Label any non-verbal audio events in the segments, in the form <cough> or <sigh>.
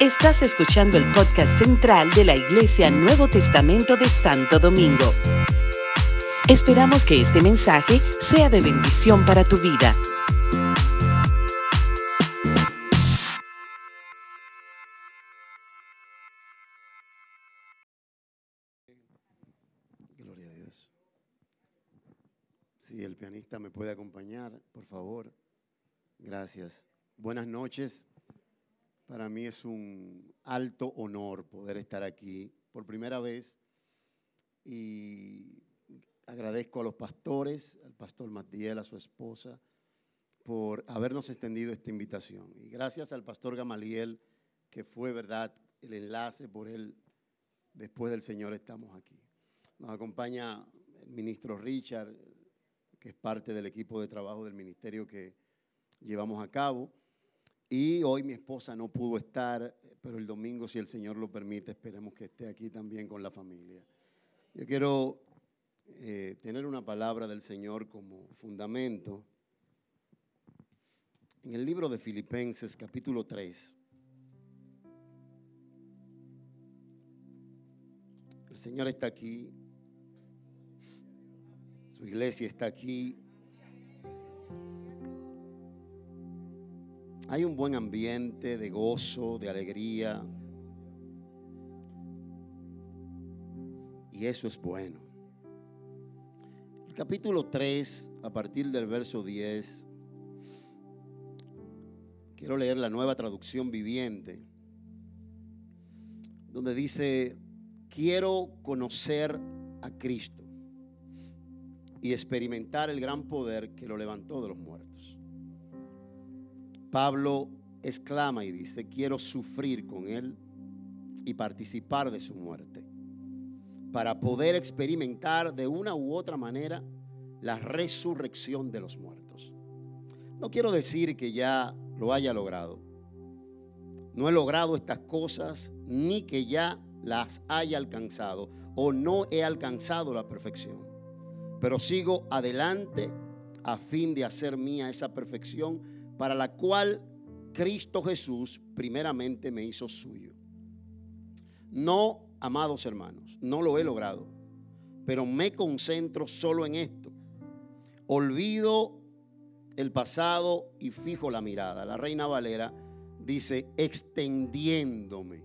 Estás escuchando el podcast central de la Iglesia Nuevo Testamento de Santo Domingo. Esperamos que este mensaje sea de bendición para tu vida. Gloria a Dios. Si el pianista me puede acompañar, por favor. Gracias. Buenas noches. Para mí es un alto honor poder estar aquí por primera vez y agradezco a los pastores, al pastor Matiel, a su esposa, por habernos extendido esta invitación. Y gracias al pastor Gamaliel, que fue, verdad, el enlace por él. Después del Señor estamos aquí. Nos acompaña el ministro Richard, que es parte del equipo de trabajo del ministerio que llevamos a cabo. Y hoy mi esposa no pudo estar, pero el domingo, si el Señor lo permite, esperemos que esté aquí también con la familia. Yo quiero eh, tener una palabra del Señor como fundamento. En el libro de Filipenses capítulo 3. El Señor está aquí. Su iglesia está aquí. Hay un buen ambiente de gozo, de alegría. Y eso es bueno. El capítulo 3, a partir del verso 10, quiero leer la nueva traducción viviente, donde dice, quiero conocer a Cristo y experimentar el gran poder que lo levantó de los muertos. Pablo exclama y dice, quiero sufrir con Él y participar de su muerte, para poder experimentar de una u otra manera la resurrección de los muertos. No quiero decir que ya lo haya logrado. No he logrado estas cosas ni que ya las haya alcanzado o no he alcanzado la perfección. Pero sigo adelante a fin de hacer mía esa perfección para la cual Cristo Jesús primeramente me hizo suyo. No, amados hermanos, no lo he logrado, pero me concentro solo en esto. Olvido el pasado y fijo la mirada. La reina Valera dice, extendiéndome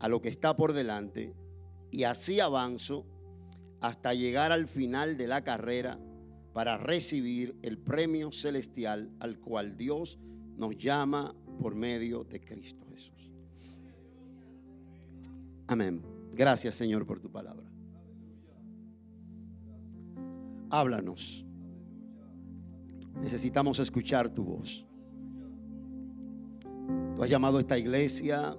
a lo que está por delante y así avanzo hasta llegar al final de la carrera para recibir el premio celestial al cual Dios nos llama por medio de Cristo Jesús. Amén. Gracias Señor por tu palabra. Háblanos. Necesitamos escuchar tu voz. Tú has llamado a esta iglesia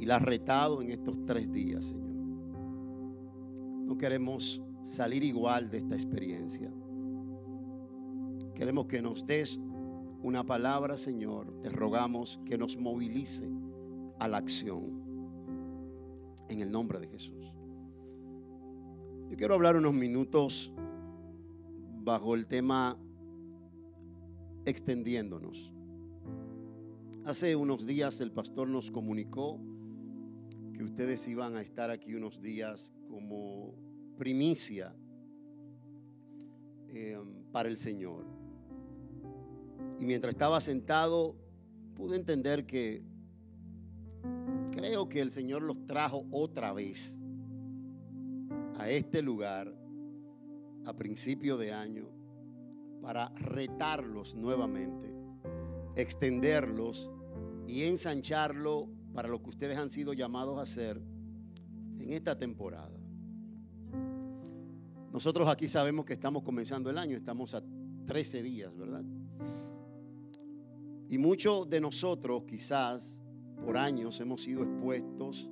y la has retado en estos tres días, Señor. No queremos salir igual de esta experiencia. Queremos que nos des una palabra, Señor. Te rogamos que nos movilice a la acción. En el nombre de Jesús. Yo quiero hablar unos minutos bajo el tema extendiéndonos. Hace unos días el pastor nos comunicó que ustedes iban a estar aquí unos días como primicia eh, para el Señor. Y mientras estaba sentado, pude entender que creo que el Señor los trajo otra vez a este lugar a principio de año para retarlos nuevamente, extenderlos y ensancharlo para lo que ustedes han sido llamados a hacer en esta temporada. Nosotros aquí sabemos que estamos comenzando el año, estamos a 13 días, ¿verdad? Y muchos de nosotros quizás por años hemos sido expuestos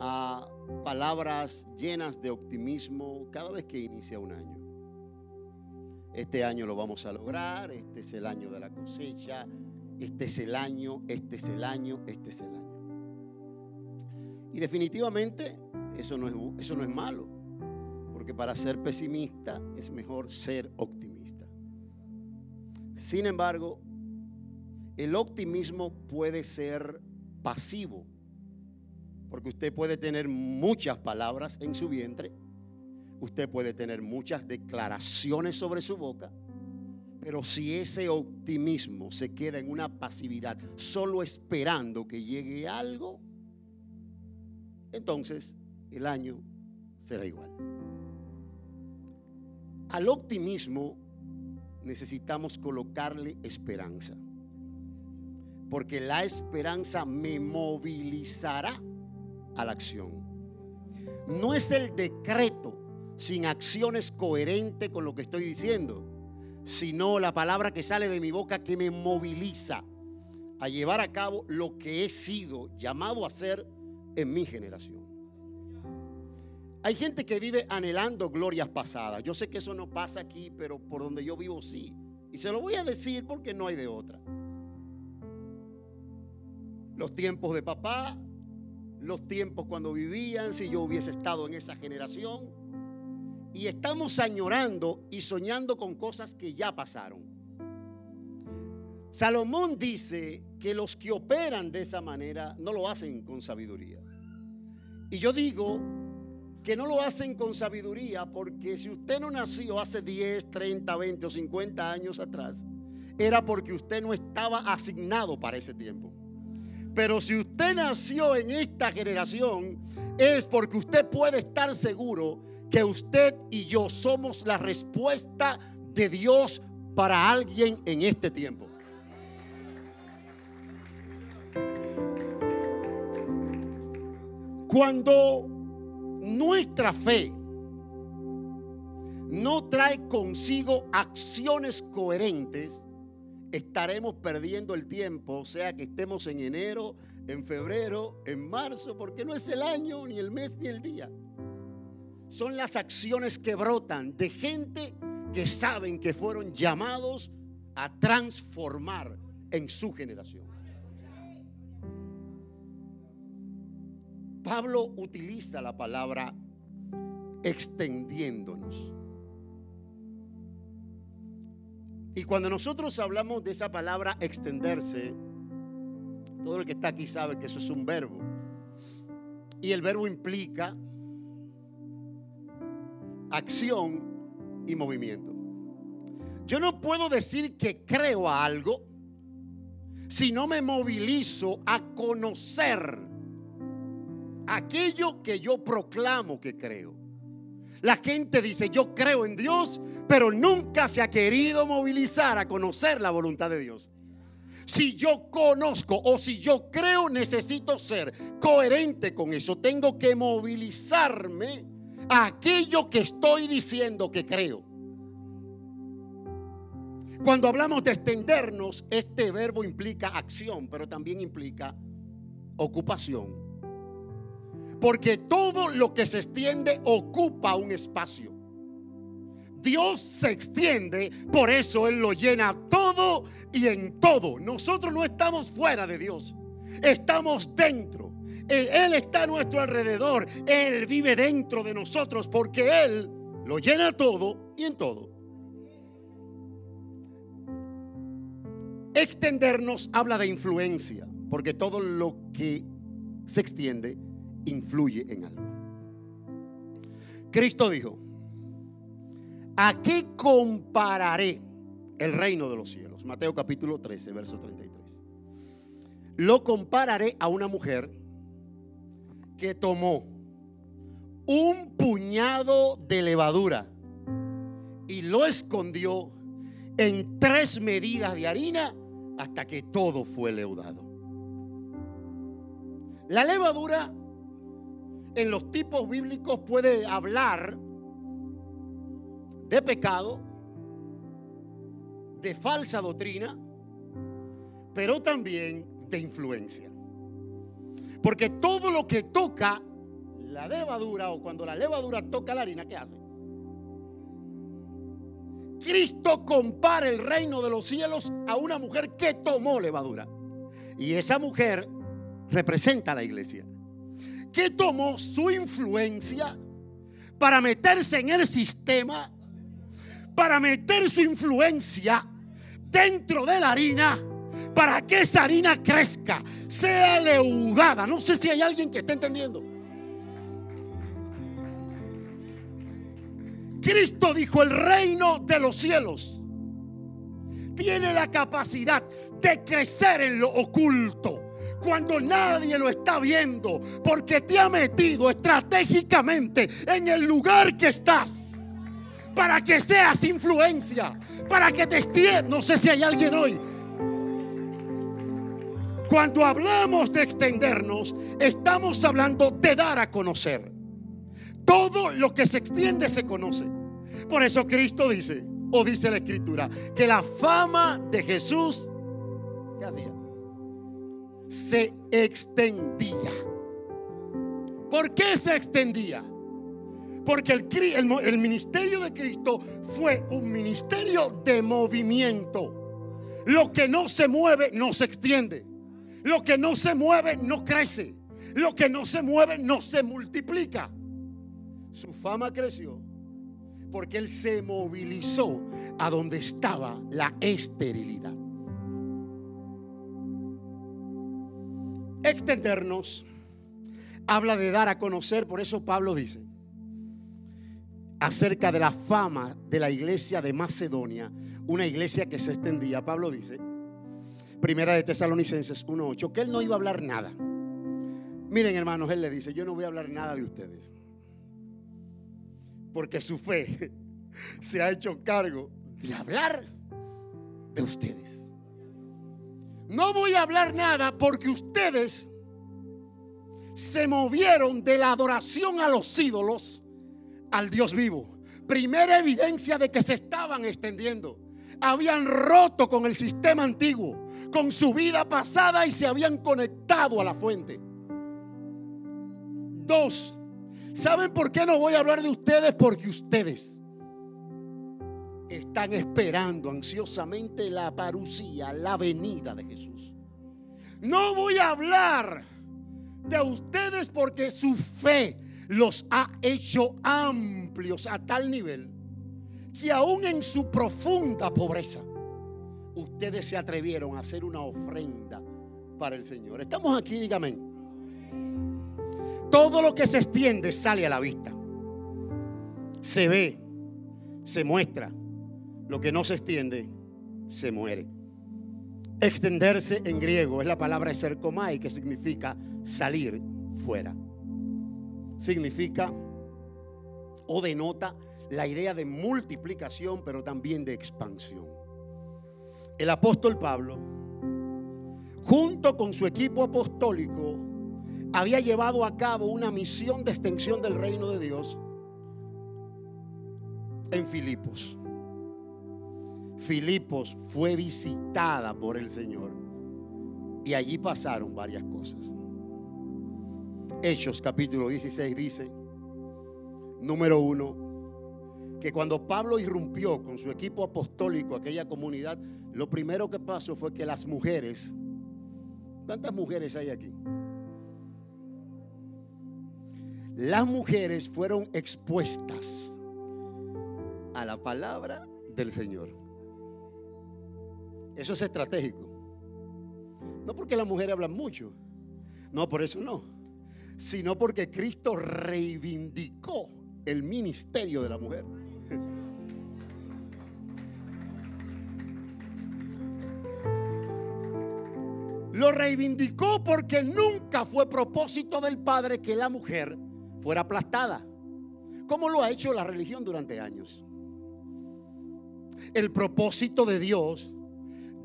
a palabras llenas de optimismo cada vez que inicia un año. Este año lo vamos a lograr, este es el año de la cosecha, este es el año, este es el año, este es el año. Y definitivamente eso no es, eso no es malo, porque para ser pesimista es mejor ser optimista. Sin embargo, El optimismo puede ser pasivo, porque usted puede tener muchas palabras en su vientre, usted puede tener muchas declaraciones sobre su boca, pero si ese optimismo se queda en una pasividad, solo esperando que llegue algo, entonces el año será igual. Al optimismo necesitamos colocarle esperanza, porque la esperanza me movilizará a la acción. No es el decreto sin acciones coherentes con lo que estoy diciendo sino la palabra que sale de mi boca que me moviliza a llevar a cabo lo que he sido llamado a hacer en mi generación. Hay gente que vive anhelando glorias pasadas. Yo sé que eso no pasa aquí, pero por donde yo vivo sí. Y se lo voy a decir porque no hay de otra. Los tiempos de papá, los tiempos cuando vivían, si yo hubiese estado en esa generación, y estamos añorando y soñando con cosas que ya pasaron. Salomón dice que los que operan de esa manera no lo hacen con sabiduría. Y yo digo que no lo hacen con sabiduría porque si usted no nació hace 10, 30, 20 o 50 años atrás, era porque usted no estaba asignado para ese tiempo. Pero si usted nació en esta generación, es porque usted puede estar seguro que usted y yo somos la respuesta de Dios para alguien en este tiempo. Cuando nuestra fe no trae consigo acciones coherentes, estaremos perdiendo el tiempo, sea que estemos en enero, en febrero, en marzo, porque no es el año, ni el mes, ni el día son las acciones que brotan de gente que saben que fueron llamados a transformar en su generación. Pablo utiliza la palabra extendiéndonos. Y cuando nosotros hablamos de esa palabra extenderse, todo el que está aquí sabe que eso es un verbo. Y el verbo implica acción y movimiento. Yo no puedo decir que creo a algo si no me movilizo a conocer aquello que yo proclamo que creo. La gente dice, yo creo en Dios, pero nunca se ha querido movilizar a conocer la voluntad de Dios. Si yo conozco o si yo creo, necesito ser coherente con eso. Tengo que movilizarme aquello que estoy diciendo que creo. Cuando hablamos de extendernos, este verbo implica acción, pero también implica ocupación. Porque todo lo que se extiende ocupa un espacio. Dios se extiende, por eso Él lo llena todo y en todo. Nosotros no estamos fuera de Dios, estamos dentro. Él, está a nuestro alrededor. Él vive dentro de nosotros porque Él lo llena todo y en todo. Extendernos habla de influencia, porque todo lo que se extiende influye en algo. Cristo dijo, ¿a qué compararé el reino de los cielos? Mateo capítulo 13, verso 33. Lo compararé a una mujer que tomó un puñado de levadura y lo escondió en tres medidas de harina hasta que todo fue leudado. La levadura en los tipos bíblicos puede hablar de pecado, de falsa doctrina, pero también de influencia. Porque todo lo que toca la levadura o cuando la levadura toca la harina, ¿qué hace? Cristo compara el reino de los cielos a una mujer que tomó levadura. Y esa mujer representa a la iglesia. Que tomó su influencia para meterse en el sistema, para meter su influencia dentro de la harina para que esa harina crezca, sea leudada. No sé si hay alguien que esté entendiendo. Cristo dijo, el reino de los cielos tiene la capacidad de crecer en lo oculto cuando nadie lo está viendo, porque te ha metido estratégicamente en el lugar que estás, para que seas influencia, para que te esté, no sé si hay alguien hoy. Cuando hablamos de extendernos, estamos hablando de dar a conocer. Todo lo que se extiende se conoce. Por eso Cristo dice, o dice la escritura, que la fama de Jesús. Se extendía. ¿Por qué se extendía? Porque el, ministerio de Cristo fue un ministerio de movimiento. Lo que no se mueve no se extiende. Lo que no se mueve no crece. Lo que no se mueve no se multiplica. Su fama creció porque él se movilizó a donde estaba la esterilidad. Extendernos habla de dar a conocer, por eso Pablo dice acerca de la fama de la iglesia de Macedonia, una iglesia que se extendía. Pablo dice, Primera de Tesalonicenses 1:8, que él no iba a hablar nada. Miren, hermanos, él le dice, yo no voy a hablar nada de ustedes porque su fe <laughs> se ha hecho cargo de hablar de ustedes. No voy a hablar nada porque ustedes se movieron de la adoración a los ídolos al Dios vivo. Primera evidencia de que se estaban extendiendo. Habían roto con el sistema antiguo, con su vida pasada y se habían conectado a la fuente. Dos, ¿Saben por qué no voy a hablar de ustedes? Porque ustedes están esperando ansiosamente la parucía, la venida de Jesús. No voy a hablar de ustedes porque su fe los ha hecho amplios a tal nivel que aún en su profunda pobreza, ustedes se atrevieron a hacer una ofrenda para el Señor. Estamos aquí, dígame. Todo lo que se extiende sale a la vista. Se ve, se muestra. Lo que no se extiende, se muere. Extenderse en griego es la palabra sercomai, que significa salir fuera. Significa o denota la idea de multiplicación, pero también de expansión. El apóstol Pablo, junto con su equipo apostólico, había llevado a cabo una misión de extensión del reino de Dios en Filipos. Filipos fue visitada por el Señor y allí pasaron varias cosas. Hechos capítulo 16 dice, número uno, que cuando Pablo irrumpió con su equipo apostólico aquella comunidad, lo primero que pasó fue que las mujeres, ¿cuántas mujeres hay aquí? las mujeres fueron expuestas a la palabra del Señor. Eso es estratégico. No porque las mujeres hablan mucho, no, por eso no, sino porque Cristo reivindicó el ministerio de la mujer. <laughs> Lo reivindicó porque nunca fue propósito del Padre que la mujer fuera aplastada, como lo ha hecho la religión durante años. El propósito de Dios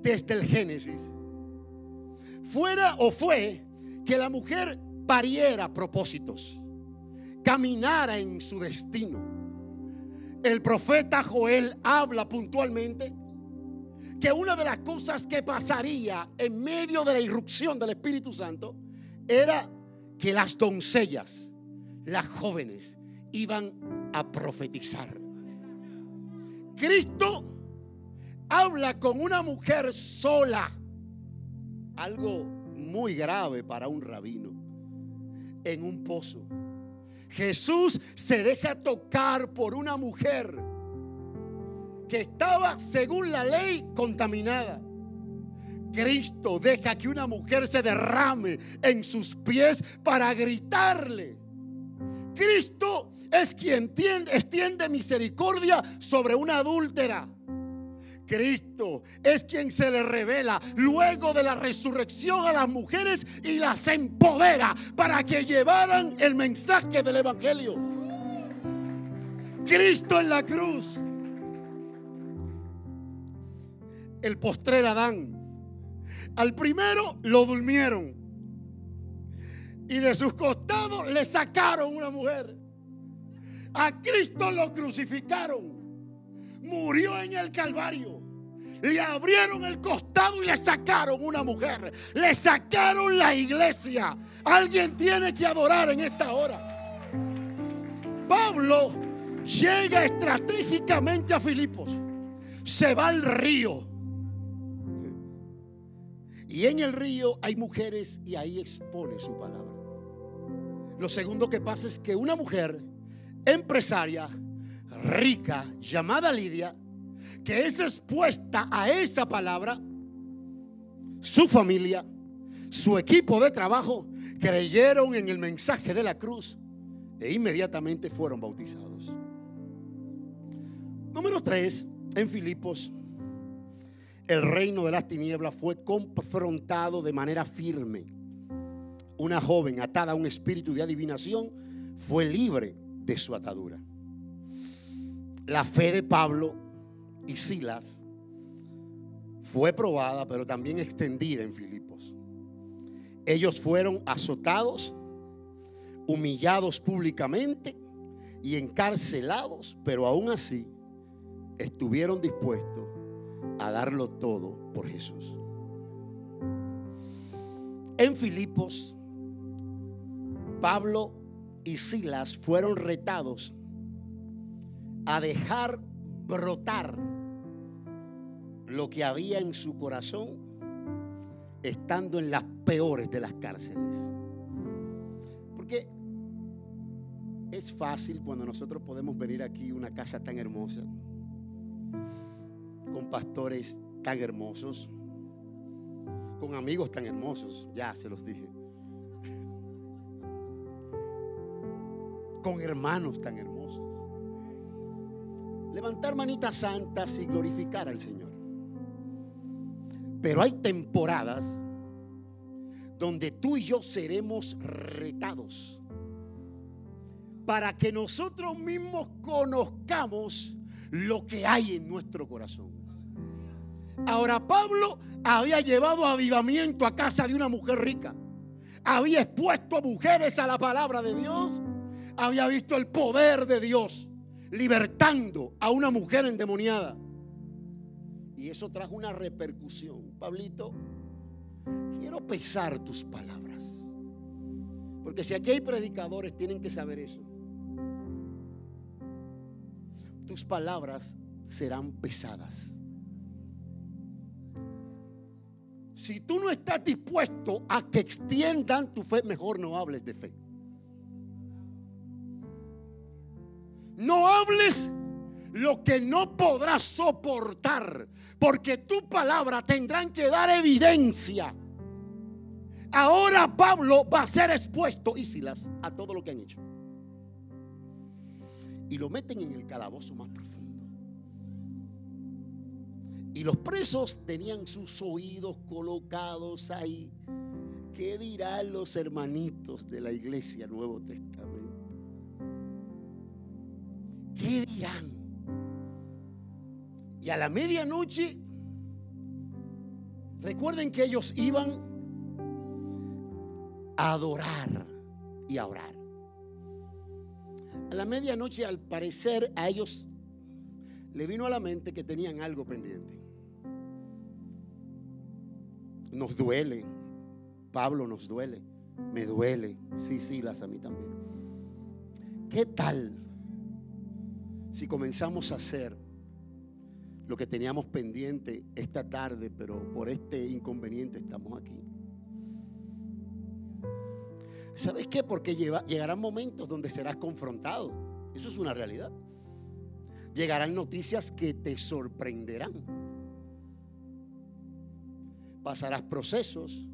desde el Génesis fuera o fue que la mujer pariera propósitos, caminara en su destino. El profeta Joel habla puntualmente que una de las cosas que pasaría en medio de la irrupción del Espíritu Santo era que las doncellas las jóvenes iban a profetizar. Cristo habla con una mujer sola, algo muy grave para un rabino, en un pozo. Jesús se deja tocar por una mujer que estaba, según la ley, contaminada, Cristo deja que una mujer se derrame en sus pies para gritarle. Cristo es quien extiende misericordia sobre una adúltera. Cristo es quien se le revela luego de la resurrección a las mujeres y las empodera para que llevaran el mensaje del Evangelio. Cristo en la cruz. El postrer Adán. Al primero lo durmieron. Y de sus costados le sacaron una mujer. A Cristo lo crucificaron murió en el Calvario. Le abrieron el costado y le sacaron una mujer. Le sacaron la iglesia. Alguien tiene que adorar en esta hora. Pablo llega estratégicamente a Filipos. Se va al río. Y en el río hay mujeres y ahí expone su palabra. Lo segundo que pasa es que una mujer empresaria rica llamada Lidia, que es expuesta a esa palabra, su familia, su equipo de trabajo, creyeron en el mensaje de la cruz e inmediatamente fueron bautizados. Número 3, en Filipos, el reino de las tinieblas fue confrontado de manera firme. Una joven atada a un espíritu de adivinación fue libre de su atadura la fe de Pablo y Silas fue probada, pero también extendida en Filipos. Ellos fueron azotados, humillados públicamente y encarcelados, pero aún así estuvieron dispuestos a darlo todo por Jesús. En Filipos, Pablo y Silas fueron retados a dejar brotar lo que había en su corazón estando en las peores de las cárceles. Porque es fácil cuando nosotros podemos venir aquí una casa tan hermosa, con pastores tan hermosos, con amigos tan hermosos, ya se los dije, con hermanos tan hermosos levantar manitas santas y glorificar al Señor. Pero hay temporadas donde tú y yo seremos retados para que nosotros mismos conozcamos lo que hay en nuestro corazón. Ahora Pablo había llevado avivamiento a casa de una mujer rica. Había expuesto a mujeres a la palabra de Dios. Había visto el poder de Dios libertando a una mujer endemoniada. Y eso trajo una repercusión. Pablito, quiero pesar tus palabras. Porque si aquí hay predicadores, tienen que saber eso. Tus palabras serán pesadas. Si tú no estás dispuesto a que extiendan tu fe, mejor no hables de fe. No hables lo que no podrás soportar, porque tu palabra tendrán que dar evidencia. Ahora Pablo va a ser expuesto, y Silas, a todo lo que han hecho. Y lo meten en el calabozo más profundo. Y los presos tenían sus oídos colocados ahí. ¿Qué dirán los hermanitos de la iglesia Nuevo Testamento? ¿Qué dirán? Y a la medianoche, recuerden que ellos iban a adorar y a orar. A la medianoche, al parecer, a ellos le vino a la mente que tenían algo pendiente. Nos duele, Pablo nos duele, me duele, sí, sí, las a mí también. ¿Qué tal si comenzamos a hacer lo que teníamos pendiente esta tarde, pero por este inconveniente estamos aquí. ¿Sabes qué? Porque llegarán momentos donde serás confrontado. Eso es una realidad. Llegarán noticias que te sorprenderán. pasarás procesos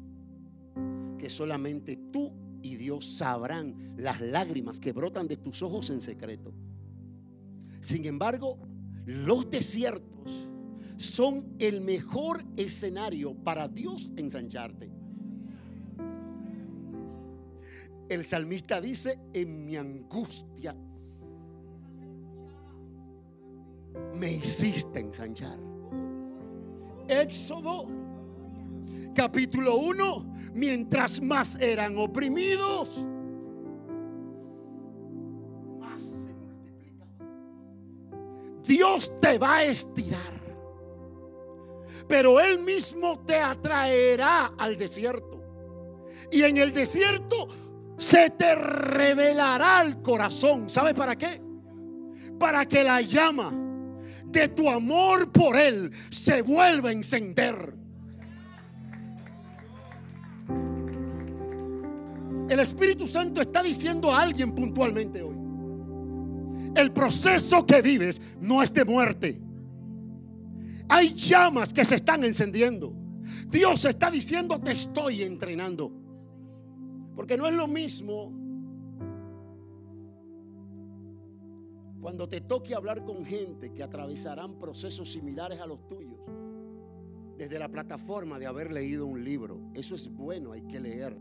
que solamente tú y Dios sabrán las lágrimas que brotan de tus ojos en secreto. Sin embargo, los desiertos son el mejor escenario para Dios ensancharte. El salmista dice, en mi angustia me hiciste ensanchar. Éxodo capítulo 1, mientras más eran oprimidos, Dios te va a estirar, pero Él mismo te atraerá al desierto. Y en el desierto se te revelará el corazón. ¿Sabes para qué? Para que la llama de tu amor por Él se vuelva a encender. El Espíritu Santo está diciendo a alguien puntualmente hoy. El proceso que vives no es de muerte. Hay llamas que se están encendiendo. Dios está diciendo, te estoy entrenando. Porque no es lo mismo cuando te toque hablar con gente que atravesarán procesos similares a los tuyos. Desde la plataforma de haber leído un libro. Eso es bueno, hay que leer.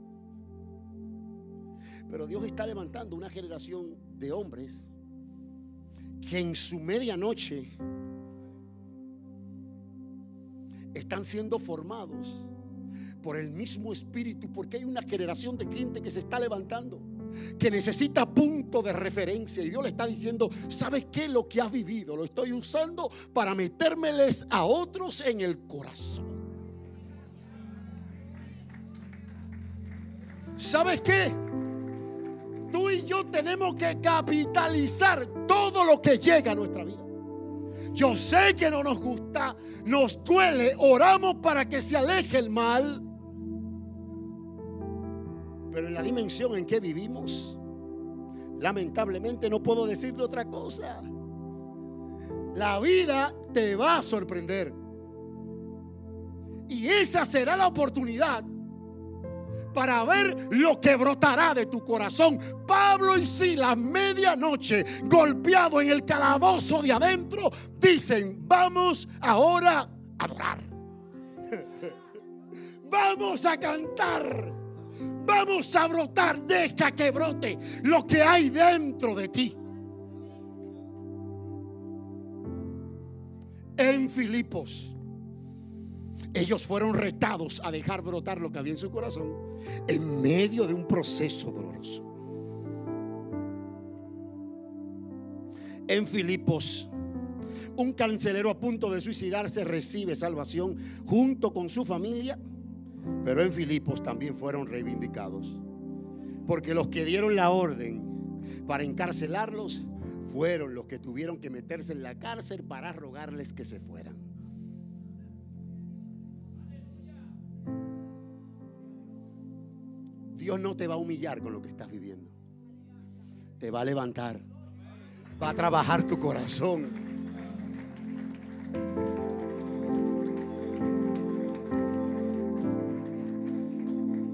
Pero Dios está levantando una generación de hombres que en su medianoche están siendo formados por el mismo espíritu, porque hay una generación de gente que se está levantando, que necesita punto de referencia. Y Dios le está diciendo, ¿sabes qué? Lo que has vivido lo estoy usando para metérmeles a otros en el corazón. ¿Sabes qué? tú y yo tenemos que capitalizar todo lo que llega a nuestra vida. Yo sé que no nos gusta, nos duele, oramos para que se aleje el mal. Pero en la dimensión en que vivimos, lamentablemente no puedo decirle otra cosa. La vida te va a sorprender. Y esa será la oportunidad para ver lo que brotará de tu corazón. Pablo y Silas, medianoche, golpeado en el calabozo de adentro, dicen, vamos ahora a adorar. <laughs> Vamos a cantar. Vamos a brotar. Deja que brote lo que hay dentro de ti. En Filipos ellos fueron retados a dejar brotar lo que había en su corazón en medio de un proceso doloroso. En Filipos, un cancelero a punto de suicidarse recibe salvación junto con su familia, pero en Filipos también fueron reivindicados. Porque los que dieron la orden para encarcelarlos fueron los que tuvieron que meterse en la cárcel para rogarles que se fueran. Dios no te va a humillar con lo que estás viviendo. Te va a levantar. Va a trabajar tu corazón.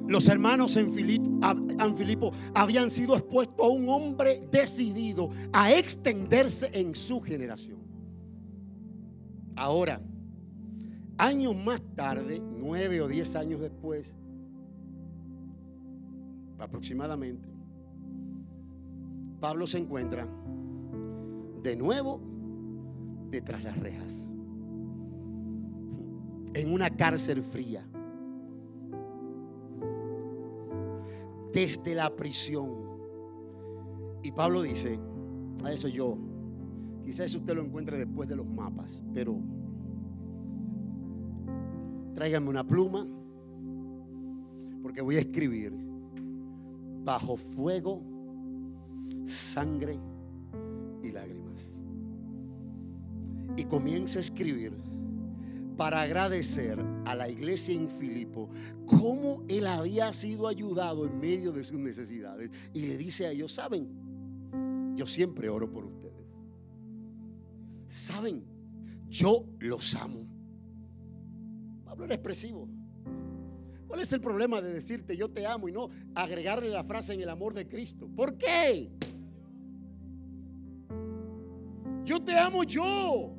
Los hermanos en Filipo, habían sido expuestos a un hombre decidido a extenderse en su generación. Ahora, años más tarde, nueve o diez años después, aproximadamente, Pablo se encuentra de nuevo detrás las rejas, en una cárcel fría, desde la prisión. Y Pablo dice, a eso yo, quizás usted lo encuentre después de los mapas, pero tráigame una pluma, porque voy a escribir bajo fuego, sangre y lágrimas. Y comienza a escribir para agradecer a la iglesia en Filipo cómo él había sido ayudado en medio de sus necesidades. Y le dice a ellos, saben, yo siempre oro por ustedes. Saben, yo los amo. Pablo era expresivo. ¿Cuál es el problema de decirte yo te amo y no agregarle la frase en el amor de Cristo? ¿Por qué? Yo te amo yo.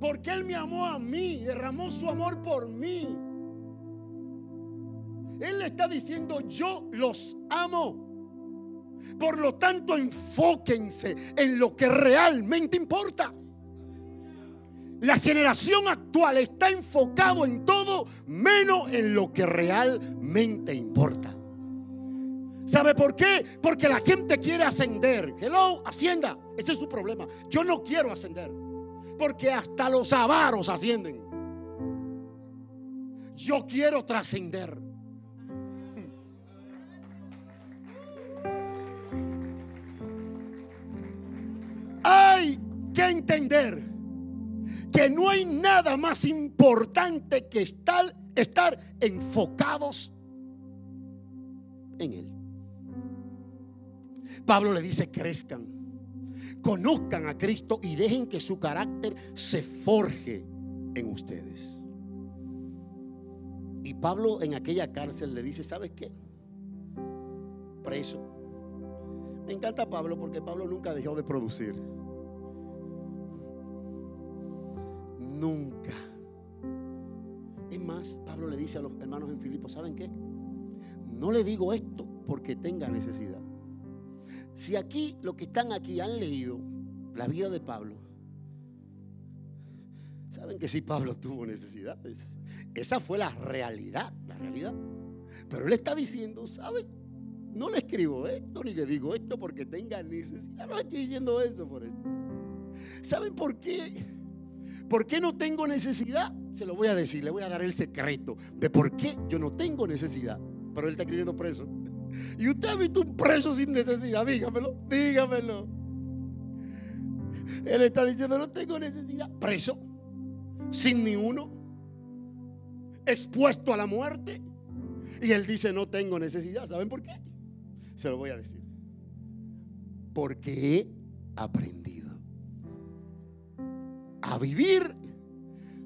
Porque Él me amó a mí, derramó su amor por mí. Él le está diciendo, yo los amo. Por lo tanto, enfóquense en lo que realmente importa. La generación actual está enfocado en todo menos en lo que realmente importa. ¿Sabe por qué? Porque la gente quiere ascender. Hello, hacienda. Ese es su problema. Yo no quiero ascender. Porque hasta los avaros ascienden. Yo quiero trascender. Hay que entender que no hay nada más importante que estar, estar enfocados en Él. Pablo le dice, crezcan, conozcan a Cristo y dejen que su carácter se forje en ustedes. Y Pablo en aquella cárcel le dice, ¿sabes qué? Preso. Me encanta Pablo porque Pablo nunca dejó de producir. Nunca. Es más, Pablo le dice a los hermanos en Filipo, ¿saben qué? No le digo esto porque tenga necesidad. Si aquí, los que están aquí han leído la vida de Pablo, saben que sí, Pablo tuvo necesidades. Esa fue la realidad, la realidad. Pero él está diciendo, ¿saben? No le escribo esto ni le digo esto porque tenga necesidad. No le estoy diciendo eso por esto. ¿Saben por qué? ¿Por qué no tengo necesidad? Se lo voy a decir, le voy a dar el secreto de por qué yo no tengo necesidad. Pero él está escribiendo preso. Y usted ha visto un preso sin necesidad, dígamelo, dígamelo. Él está diciendo, no tengo necesidad. Preso, sin ni uno, expuesto a la muerte. Y él dice, no tengo necesidad. ¿Saben por qué? Se lo voy a decir. Porque he aprendido a vivir,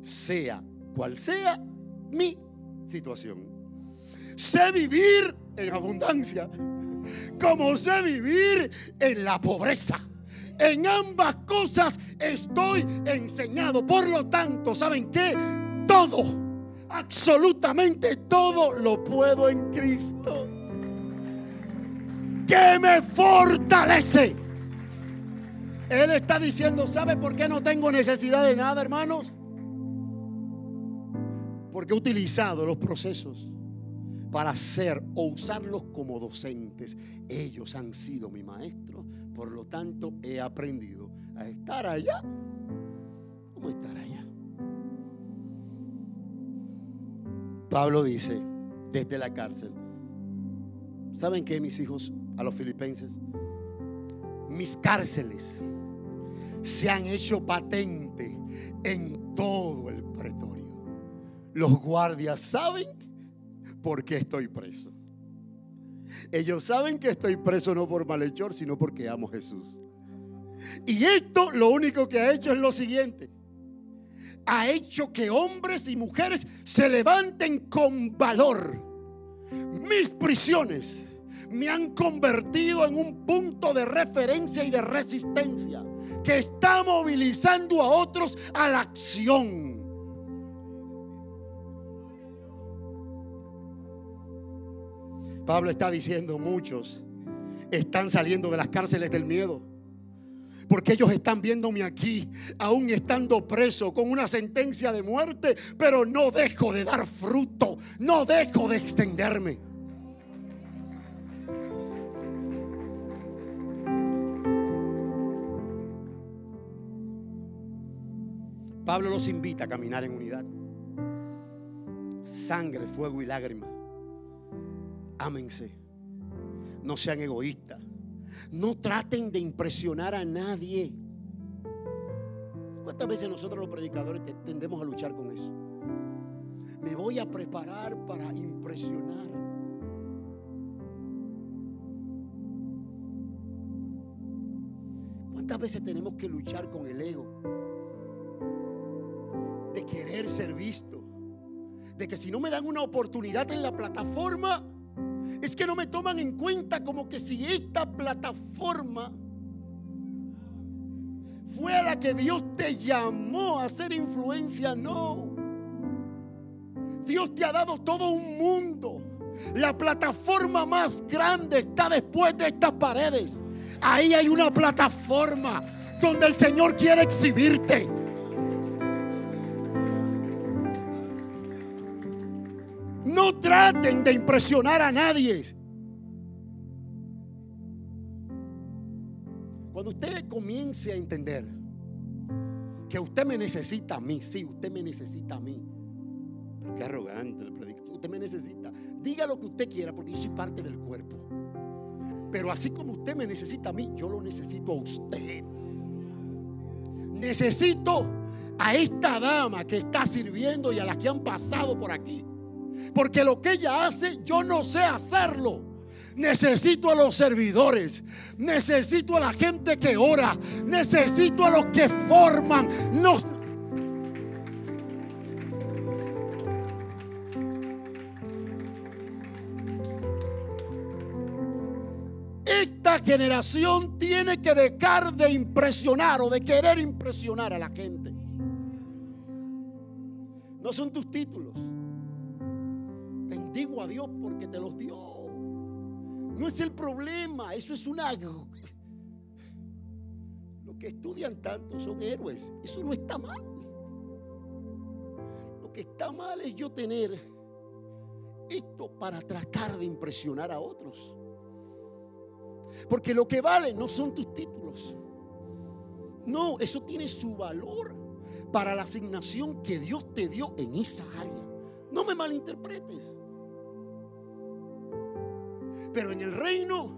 sea cual sea mi situación. Sé vivir en abundancia, como sé vivir en la pobreza. En ambas cosas estoy enseñado. Por lo tanto, ¿saben qué? Todo, absolutamente todo lo puedo en Cristo. Que me fortalece. Él está diciendo, ¿sabe por qué no tengo necesidad de nada, hermanos? Porque he utilizado los procesos para hacer o usarlos como docentes. Ellos han sido mi maestro, por lo tanto he aprendido a estar allá como estar allá. Pablo dice desde la cárcel, ¿saben qué, mis hijos, a los filipenses? Mis cárceles se han hecho patente en todo el pretorio. Los guardias saben por qué estoy preso. Ellos saben que estoy preso no por malhechor, sino porque amo a Jesús. Y esto lo único que ha hecho es lo siguiente. Ha hecho que hombres y mujeres se levanten con valor. Mis prisiones me han convertido en un punto de referencia y de resistencia que está movilizando a otros a la acción. Pablo está diciendo, muchos están saliendo de las cárceles del miedo. Porque ellos están viéndome aquí, aún estando preso con una sentencia de muerte, pero no dejo de dar fruto, no dejo de extenderme. Pablo los invita a caminar en unidad. Sangre, fuego y lágrimas. Ámense. No sean egoístas. No traten de impresionar a nadie. ¿Cuántas veces nosotros los predicadores tendemos a luchar con eso? Me voy a preparar para impresionar. ¿Cuántas veces tenemos que luchar con el ego? De querer ser visto, de que si no me dan una oportunidad en la plataforma, es que no me toman en cuenta como que si esta plataforma fue a la que Dios te llamó a hacer influencia, no. Dios te ha dado todo un mundo. La plataforma más grande está después de estas paredes. Ahí hay una plataforma donde el Señor quiere exhibirte. No traten de impresionar a nadie. Cuando usted comience a entender que usted me necesita a mí, sí, usted me necesita a mí. Pero qué arrogante el predicador. Usted me necesita. Diga lo que usted quiera porque yo soy parte del cuerpo. Pero así como usted me necesita a mí, yo lo necesito a usted. Necesito a esta dama que está sirviendo y a las que han pasado por aquí. Porque lo que ella hace, yo no sé hacerlo. Necesito a los servidores. Necesito a la gente que ora. Necesito a los que forman. Esta generación tiene que dejar de impresionar o de querer impresionar a la gente. No son tus títulos. Bendigo a Dios porque te los dio. No es el problema, eso es una... Los que estudian tanto son héroes. Eso no está mal. Lo que está mal es yo tener esto para tratar de impresionar a otros. Porque lo que vale no son tus títulos. No, eso tiene su valor para la asignación que Dios te dio en esa área. No me malinterpretes. Pero en el reino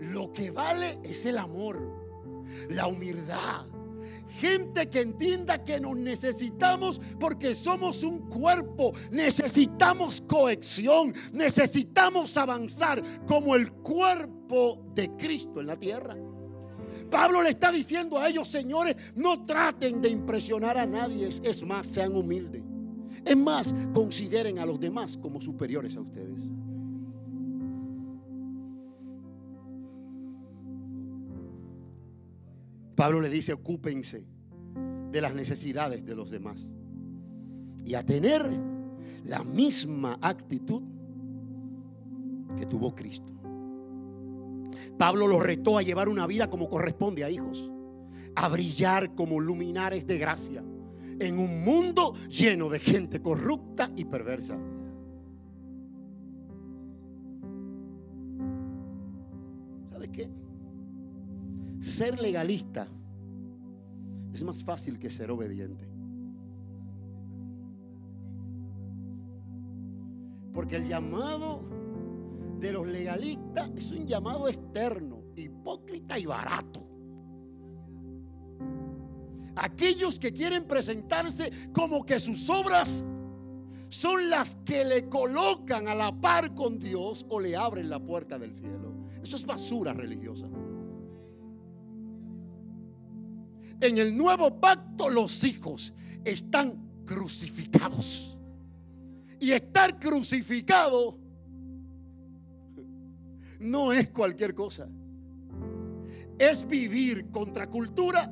lo que vale es el amor, la humildad. Gente que entienda que nos necesitamos porque somos un cuerpo, necesitamos cohesión, necesitamos avanzar como el cuerpo de Cristo en la tierra. Pablo le está diciendo a ellos, señores, no traten de impresionar a nadie, es más, sean humildes. Es más, consideren a los demás como superiores a ustedes. Pablo le dice, ocúpense de las necesidades de los demás y a tener la misma actitud que tuvo Cristo. Pablo los retó a llevar una vida como corresponde a hijos, a brillar como luminares de gracia en un mundo lleno de gente corrupta y perversa. ¿Sabe qué? Ser legalista es más fácil que ser obediente. Porque el llamado de los legalistas es un llamado externo, hipócrita y barato. Aquellos que quieren presentarse como que sus obras son las que le colocan a la par con Dios o le abren la puerta del cielo. Eso es basura religiosa. En el nuevo pacto los hijos están crucificados. Y estar crucificado no es cualquier cosa. Es vivir contra cultura,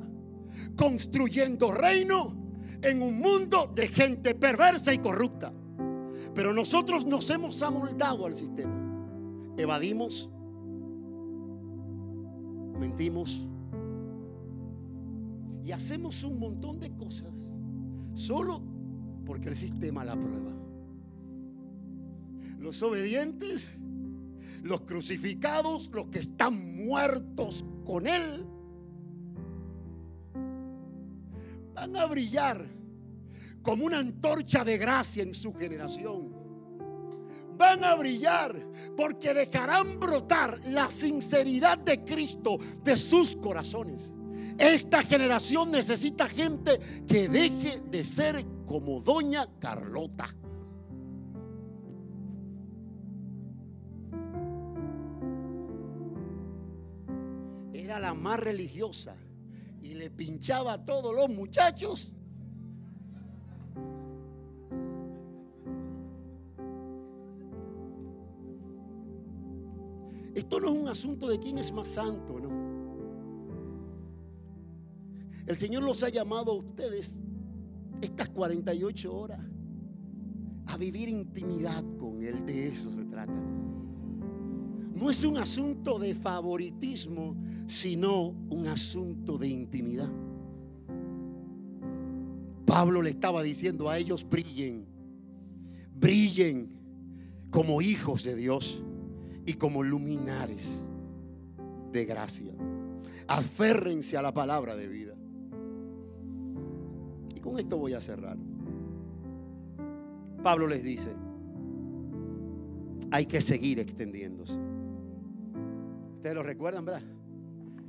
construyendo reino en un mundo de gente perversa y corrupta. Pero nosotros nos hemos amoldado al sistema. Evadimos, mentimos, y hacemos un montón de cosas solo porque el sistema la prueba. Los obedientes, los crucificados, los que están muertos con Él, van a brillar como una antorcha de gracia en su generación. Van a brillar porque dejarán brotar la sinceridad de Cristo de sus corazones. Esta generación necesita gente que deje de ser como doña Carlota. Era la más religiosa y le pinchaba a todos los muchachos. Esto no es un asunto de quién es más santo, no. El Señor los ha llamado a ustedes estas 48 horas a vivir intimidad con Él. De eso se trata. No es un asunto de favoritismo, sino un asunto de intimidad. Pablo le estaba diciendo a ellos, brillen, brillen como hijos de Dios y como luminares de gracia. Aférrense a la palabra de vida. Con esto voy a cerrar. Pablo les dice, hay que seguir extendiéndose. Ustedes lo recuerdan, ¿verdad?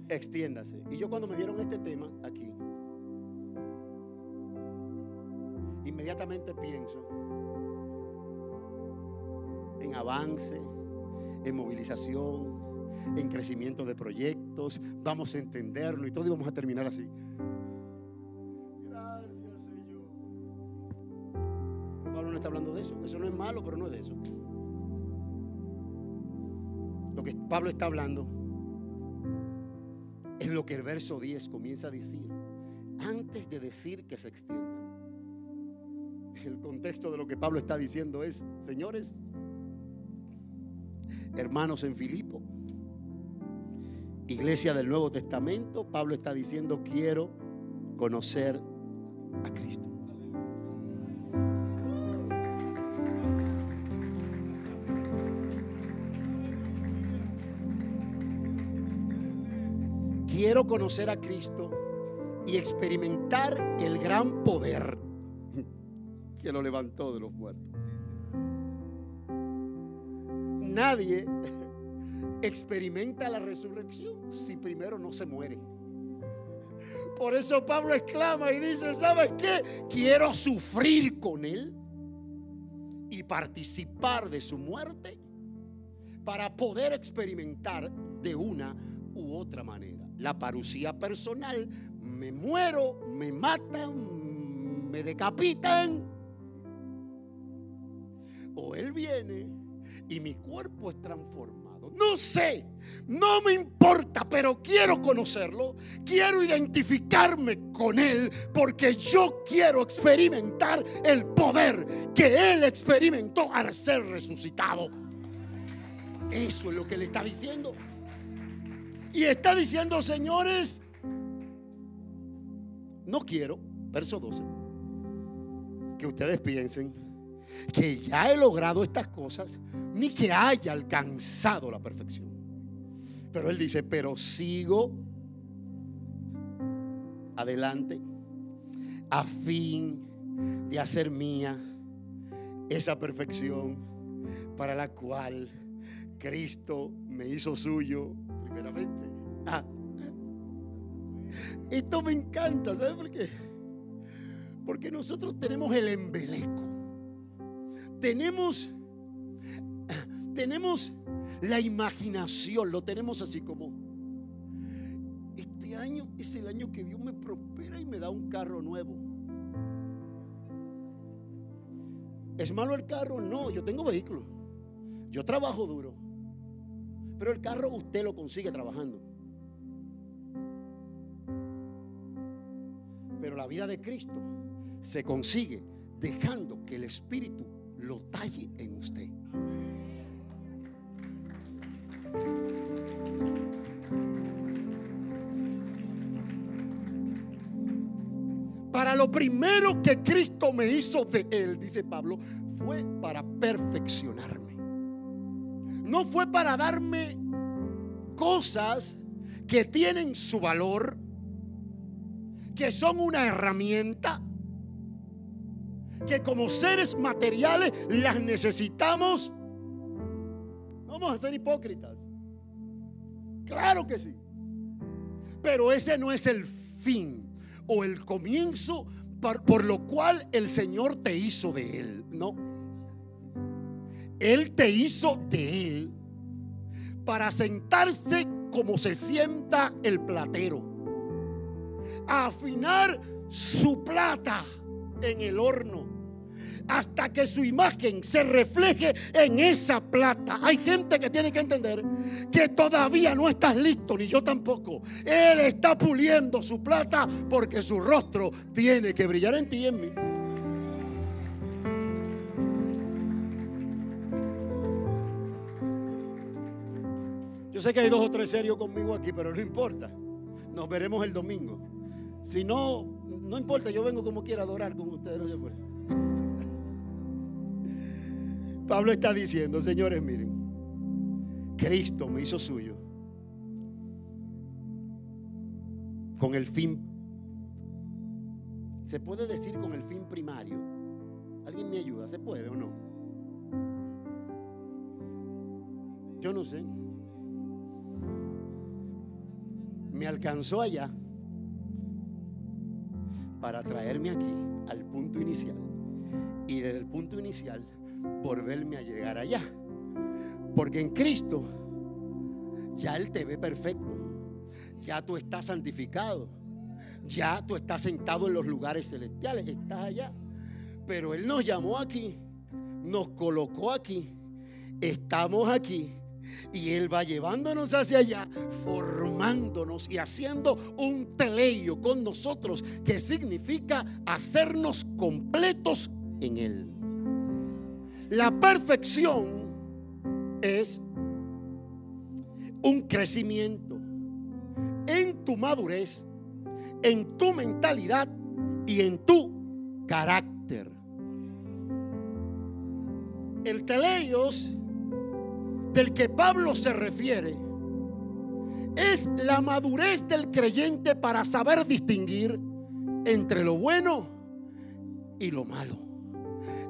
Extiéndase. Y yo cuando me dieron este tema aquí, inmediatamente pienso en avance, en movilización, en crecimiento de proyectos, vamos a entenderlo y todo y vamos a terminar así. Está hablando de eso. Eso no es malo, pero no es de eso. Lo que Pablo está hablando es lo que el verso 10 comienza a decir. Antes de decir que se extiendan. El contexto de lo que Pablo está diciendo es, señores, hermanos en Filipo, iglesia del Nuevo Testamento, Pablo está diciendo, quiero conocer a Cristo. Conocer a Cristo y experimentar el gran poder <laughs> que lo levantó de los muertos. Nadie <laughs> experimenta la resurrección si primero no se muere. Por eso Pablo exclama y dice, ¿sabes qué? Quiero sufrir con él y participar de su muerte para poder experimentar de una u otra manera. La parucía personal, me muero, me matan, me decapitan. O Él viene y mi cuerpo es transformado. No sé, no me importa, pero quiero conocerlo. Quiero identificarme con Él porque yo quiero experimentar el poder que Él experimentó al ser resucitado. Eso es lo que le está diciendo. Y está diciendo, señores, no quiero, verso 12, que ustedes piensen que ya he logrado estas cosas, ni que haya alcanzado la perfección. Pero él dice, pero sigo adelante a fin de hacer mía esa perfección para la cual Cristo me hizo suyo primeramente. Esto me encanta, ¿sabes por qué? Porque nosotros tenemos el embeleco. Tenemos tenemos la imaginación, lo tenemos así como este año es el año que Dios me prospera y me da un carro nuevo. ¿Es malo el carro? No, yo tengo vehículo. Yo trabajo duro. Pero el carro usted lo consigue trabajando. Pero la vida de Cristo se consigue dejando que el Espíritu lo talle en usted. Para lo primero que Cristo me hizo de él, dice Pablo, fue para perfeccionarme. No fue para darme cosas que tienen su valor, que son una herramienta, que como seres materiales las necesitamos. Vamos a ser hipócritas. Claro que sí. Pero ese no es el fin o el comienzo por, por, lo cual el Señor te hizo de Él. No. Él te hizo de Él para sentarse como se sienta el platero. A afinar su plata en el horno. hasta que su imagen se refleje en esa plata. Hay gente que tiene que entender que todavía no estás listo, ni yo tampoco. Él está puliendo su plata porque su rostro tiene que brillar en ti y en mí. Yo sé que hay dos o tres serios conmigo aquí, pero no importa. Nos veremos el domingo. Si no, no importa, yo vengo como quiera a adorar con ustedes. No. <laughs> Pablo está diciendo, señores, miren, Cristo me hizo suyo con el fin, se puede decir con el fin primario. ¿Alguien me ayuda? ¿Se puede o no? Yo no sé. Me alcanzó allá para traerme aquí al punto inicial. Y desde el punto inicial, volverme a llegar allá. Porque en Cristo ya Él te ve perfecto. Ya tú estás santificado. Ya tú estás sentado en los lugares celestiales. Estás allá. Pero Él nos llamó aquí. Nos colocó aquí. Estamos aquí. Y Él va llevándonos hacia allá, formándonos y haciendo un teleio con nosotros, que significa hacernos completos en Él. La perfección es un crecimiento en tu madurez, en tu mentalidad y en tu carácter. El teleios del que Pablo se refiere es la madurez del creyente para saber distinguir entre lo bueno y lo malo.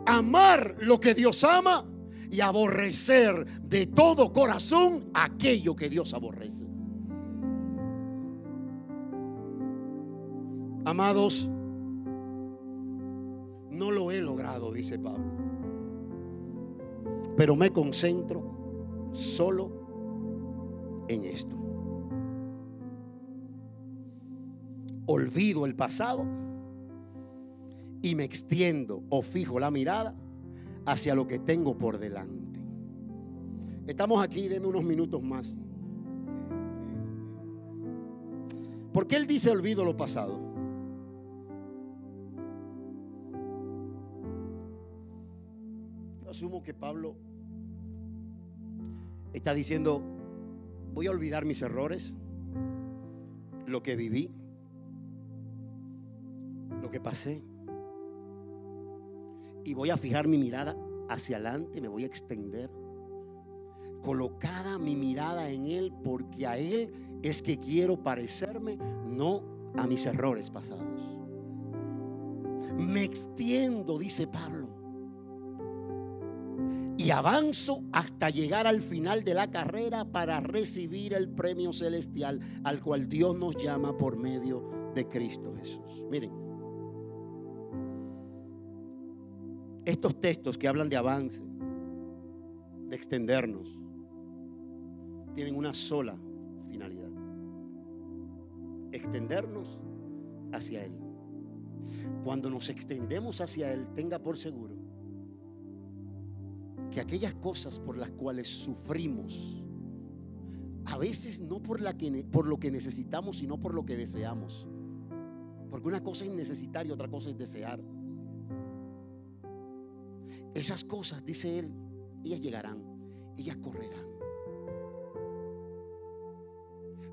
Amar lo que Dios ama y aborrecer de todo corazón aquello que Dios aborrece. Amados, no lo he logrado, dice Pablo. Pero me concentro solo en esto. Olvido el pasado y me extiendo o fijo la mirada hacia lo que tengo por delante. Estamos aquí, deme unos minutos más. ¿Por qué él dice olvido lo pasado? asumo que Pablo está diciendo, voy a olvidar mis errores, lo que viví, lo que pasé, y voy a fijar mi mirada hacia adelante, me voy a extender, colocada mi mirada en Él, porque a Él es que quiero parecerme, no a mis errores pasados. Me extiendo, dice Pablo y avanzo hasta llegar al final de la carrera para recibir el premio celestial al cual Dios nos llama por medio de Cristo Jesús. Miren, estos textos que hablan de avance, de extendernos, tienen una sola finalidad. Extendernos hacia Él. Cuando nos extendemos hacia Él, tenga por seguro que aquellas cosas por las cuales sufrimos, a veces no por, lo que necesitamos, sino por lo que deseamos. Porque una cosa es necesitar y otra cosa es desear. Esas cosas, dice él, ellas llegarán, ellas correrán.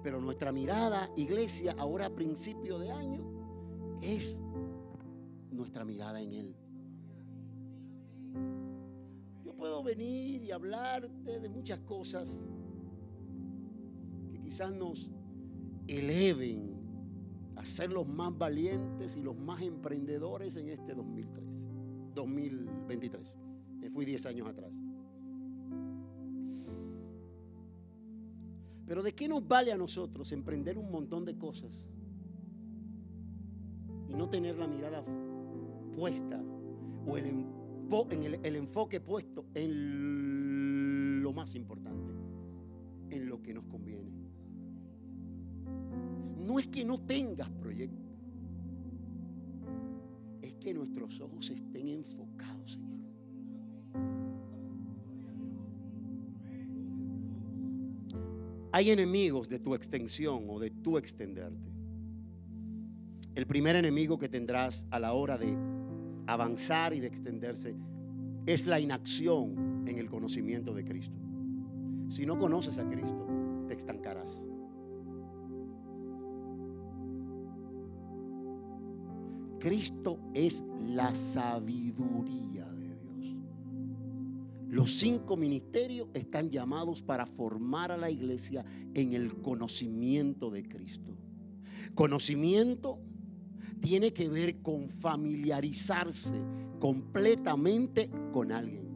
Pero nuestra mirada, iglesia, ahora a principio de año, es nuestra mirada en Él puedo venir y hablarte de muchas cosas que quizás nos eleven a ser los más valientes y los más emprendedores en este 2013, 2023. Me fui 10 años atrás. Pero ¿de qué nos vale a nosotros emprender un montón de cosas y no tener la mirada puesta o el en el, enfoque puesto en lo más importante, en lo que nos conviene. No es que no tengas proyecto, es que nuestros ojos estén enfocados en Él. Hay enemigos de tu extensión o de tu extenderte. El primer enemigo que tendrás a la hora de avanzar y de extenderse es la inacción en el conocimiento de Cristo. Si no conoces a Cristo, te estancarás. Cristo es la sabiduría de Dios. Los cinco ministerios están llamados para formar a la iglesia en el conocimiento de Cristo. Conocimiento tiene que ver con familiarizarse completamente con alguien.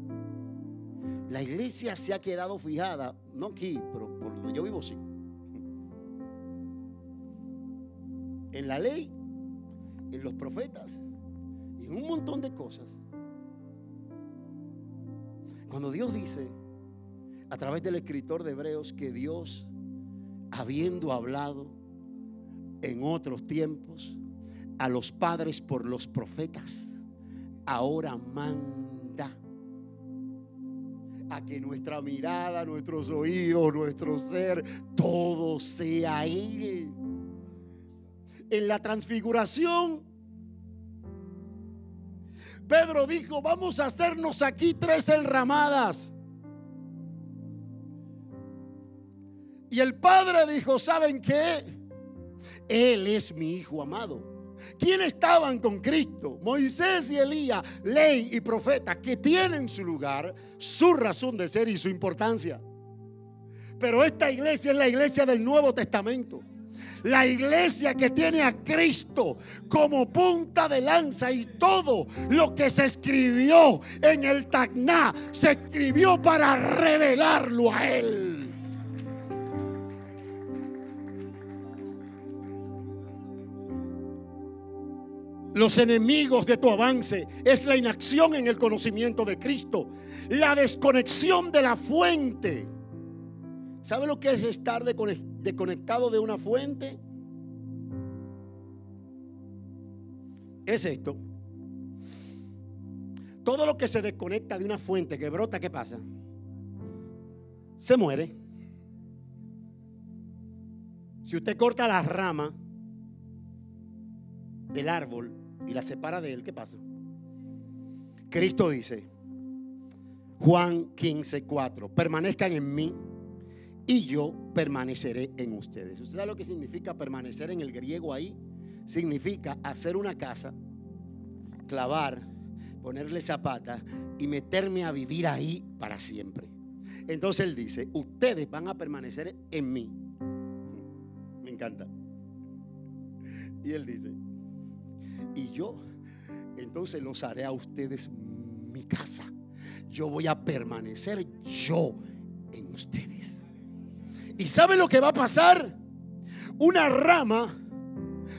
La iglesia se ha quedado fijada, no aquí, pero por donde yo vivo sí. En la ley en los profetas en un montón de cosas. Cuando Dios dice a través del escritor de Hebreos que Dios, habiendo hablado en otros tiempos a los padres por los profetas, ahora manda a que nuestra mirada, nuestros oídos, nuestro ser, todo sea Él en la transfiguración, Pedro dijo, vamos a hacernos aquí tres enramadas. Y el padre dijo, ¿saben qué? Él es mi hijo amado. ¿Quiénes estaban con Cristo? Moisés y Elías, ley y profeta, que tienen su lugar, su razón de ser y su importancia. Pero esta iglesia es la iglesia del Nuevo Testamento. La iglesia que tiene a Cristo como punta de lanza y todo lo que se escribió en el Tacná se escribió para revelarlo a Él. Los enemigos de tu avance es la inacción en el conocimiento de Cristo, la desconexión de la fuente ¿Sabe lo que es estar desconectado de una fuente? Es esto. Todo lo que se desconecta de una fuente que brota, ¿qué pasa? Se muere. Si usted corta la rama del árbol y la separa de él, ¿qué pasa? Cristo dice, Juan 15, 4, permanezcan en mí y yo permaneceré en ustedes. ¿Usted sabe lo que significa permanecer en el griego ahí? Significa hacer una casa, clavar, ponerle zapata y meterme a vivir ahí para siempre. Entonces él dice, ustedes van a permanecer en mí. Me encanta. Y él dice, y yo entonces los haré a ustedes mi casa. Yo voy a permanecer yo en ustedes. ¿Y sabe lo que va a pasar? Una rama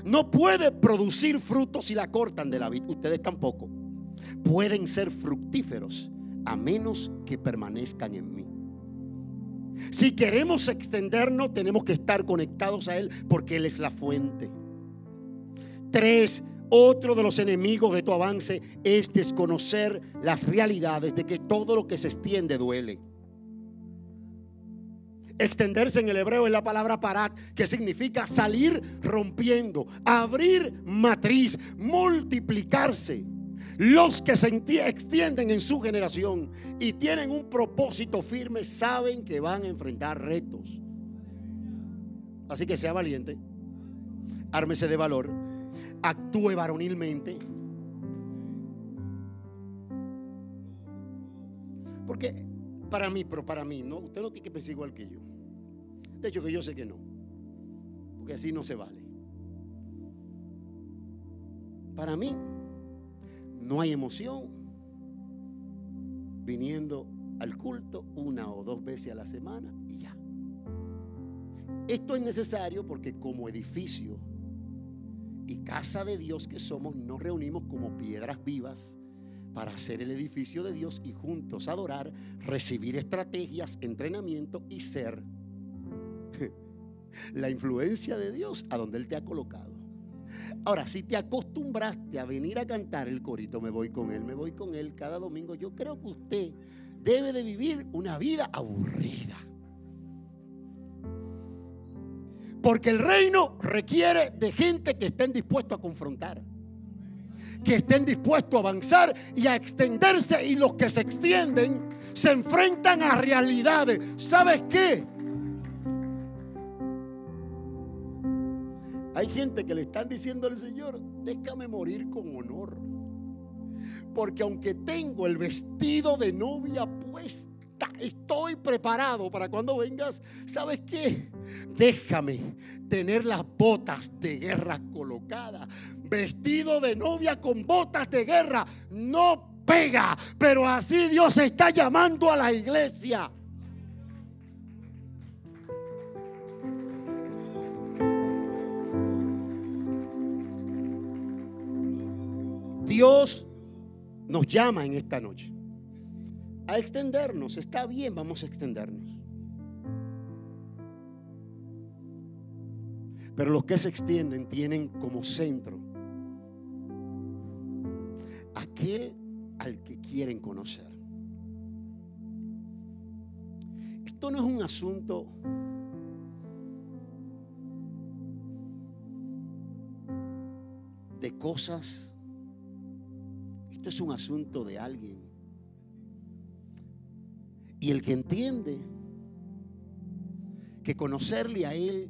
no puede producir frutos si la cortan de la vid. Ustedes tampoco. Pueden ser fructíferos a menos que permanezcan en mí. Si queremos extendernos, tenemos que estar conectados a Él porque Él es la fuente. Tres, otro de los enemigos de tu avance es desconocer las realidades de que todo lo que se extiende duele. Extenderse en el hebreo es la palabra parat, que significa salir rompiendo, abrir matriz, multiplicarse. Los que se extienden en su generación y tienen un propósito firme saben que van a enfrentar retos. Así que sea valiente, ármese de valor, actúe varonilmente. Porque para mí, pero para mí, no, usted no tiene que pensar igual que yo. De hecho, que yo sé que no. Porque así no se vale. Para mí, no hay emoción viniendo al culto una o dos veces a la semana y ya. Esto es necesario porque como edificio y casa de Dios que somos, nos reunimos como piedras vivas para hacer el edificio de Dios y juntos adorar, recibir estrategias, entrenamiento y ser <laughs> la influencia de Dios a donde Él te ha colocado. Ahora, si te acostumbraste a venir a cantar el corito, me voy con Él, me voy con Él cada domingo, yo creo que usted debe de vivir una vida aburrida. Porque el reino requiere de gente que estén dispuestos a confrontar. Que estén dispuestos a avanzar y a extenderse. Y los que se extienden se enfrentan a realidades. ¿Sabes qué? Hay gente que le están diciendo al Señor, déjame morir con honor. Porque aunque tengo el vestido de novia estoy preparado para cuando vengas. ¿Sabes qué? Déjame tener las botas de guerra colocadas. Vestido de novia con botas de guerra. No pega, pero así Dios está llamando a la iglesia. Dios nos llama en esta noche a extendernos. Está bien, vamos a extendernos. Pero los que se extienden tienen como centro aquel al que quieren conocer. Esto no es un asunto de cosas. Esto es un asunto de alguien y el que entiende que conocerle a Él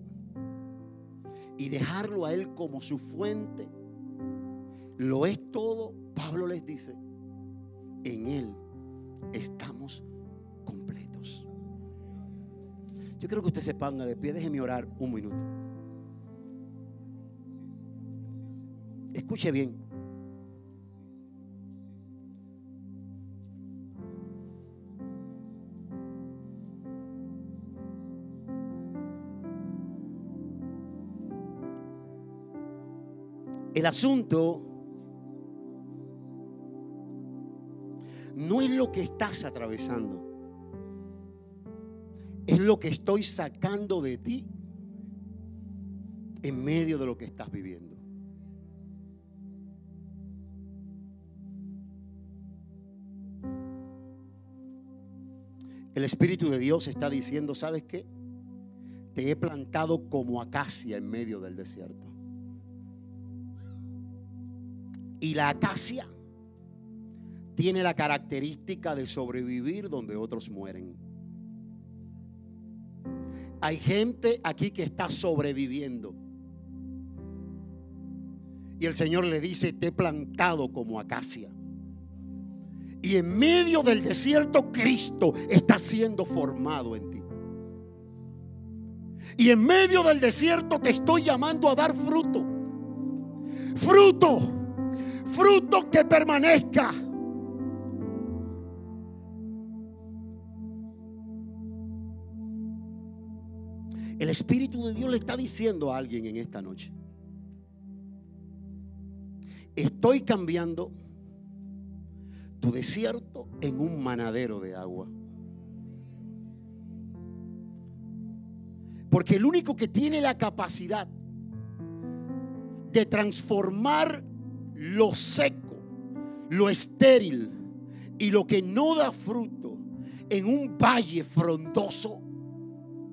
y dejarlo a Él como su fuente, lo es todo, Pablo les dice, en Él estamos completos. Yo creo que usted se ponga de pie, déjeme orar un minuto. Escuche bien. El asunto no es lo que estás atravesando, es lo que estoy sacando de ti en medio de lo que estás viviendo. El Espíritu de Dios está diciendo, ¿sabes qué? Te he plantado como acacia en medio del desierto. Y la acacia tiene la característica de sobrevivir donde otros mueren. Hay gente aquí que está sobreviviendo. Y el Señor le dice, te he plantado como acacia. Y en medio del desierto Cristo está siendo formado en ti. Y en medio del desierto te estoy llamando a dar fruto. Fruto fruto que permanezca. El Espíritu de Dios le está diciendo a alguien en esta noche, estoy cambiando tu desierto en un manadero de agua. Porque el único que tiene la capacidad de transformar lo seco, lo estéril y lo que no da fruto en un valle frondoso,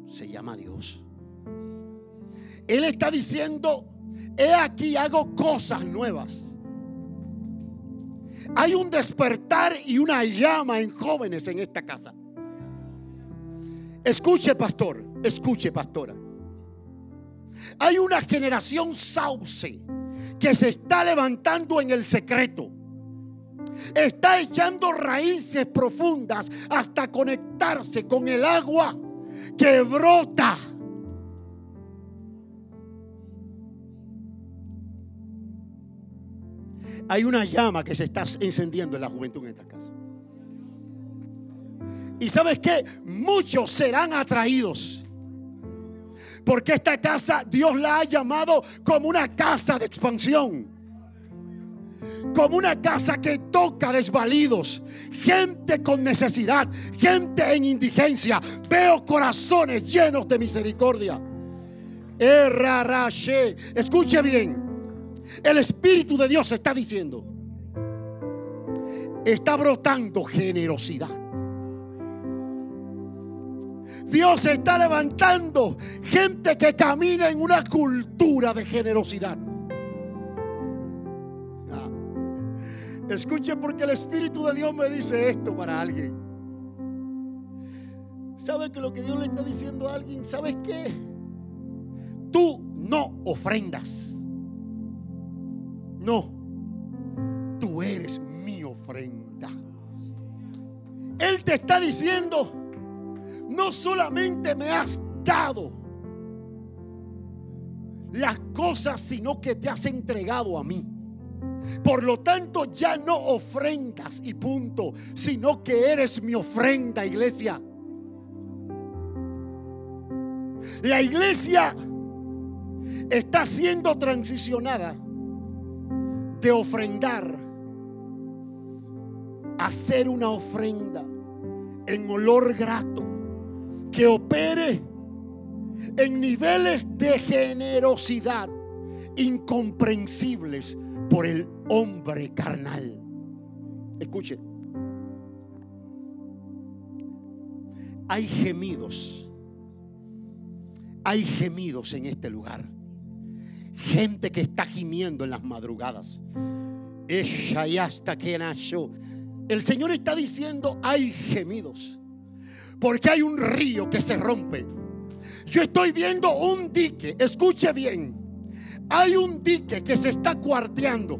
se llama Dios. Él está diciendo, he aquí hago cosas nuevas. Hay un despertar y una llama en jóvenes en esta casa. Escuche, pastor, escuche, pastora. Hay una generación sauce que se está levantando en el secreto. Está echando raíces profundas hasta conectarse con el agua que brota. Hay una llama que se está encendiendo en la juventud en esta casa. Y sabes que muchos serán atraídos porque esta casa Dios la ha llamado como una casa de expansión. Como una casa que toca desvalidos, gente con necesidad, gente en indigencia. Veo corazones llenos de misericordia. Escuche bien. El Espíritu de Dios está diciendo. Está brotando generosidad. Dios está levantando gente que camina en una cultura de generosidad. Escuche porque el Espíritu de Dios me dice esto para alguien. ¿Sabe que lo que Dios le está diciendo a alguien? ¿Sabes qué? Tú no ofrendas. No. Tú eres mi ofrenda. Él te está diciendo, no solamente me has dado las cosas, sino que te has entregado a mí. Por lo tanto, ya no ofrendas y punto, sino que eres mi ofrenda, iglesia. La iglesia está siendo transicionada de ofrendar a hacer una ofrenda en olor grato que opere en niveles de generosidad incomprensibles por el hombre carnal. Escuche, hay gemidos hay gemidos en este lugar. Gente que está gimiendo en las madrugadas. El Señor está diciendo, hay gemidos. Porque hay un río que se rompe. Yo estoy viendo un dique, escuche bien. Hay un dique que se está cuarteando.